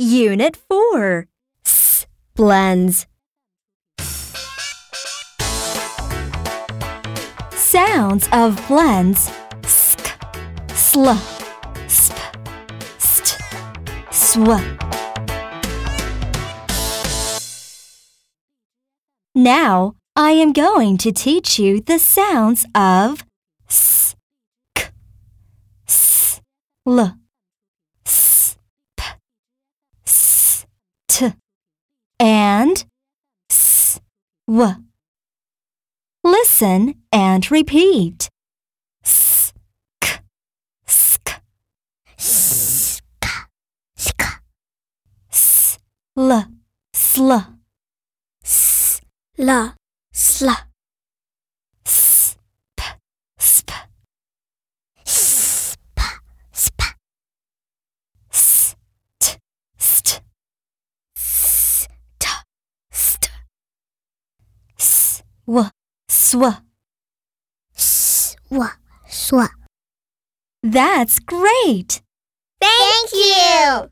Unit 4 S blends. Sounds of blends sk, sl, sp, st, sw. Now I am going to teach you the sounds of s, k, s, l, s, p, s, t, and s, w. Listen and repeat. S, k, sk, sk, sk, sl, sl, sl, sl, sp, sp, sp, sp, st, st, st, st, sw, sw. sw, sw. That's great! Thank you!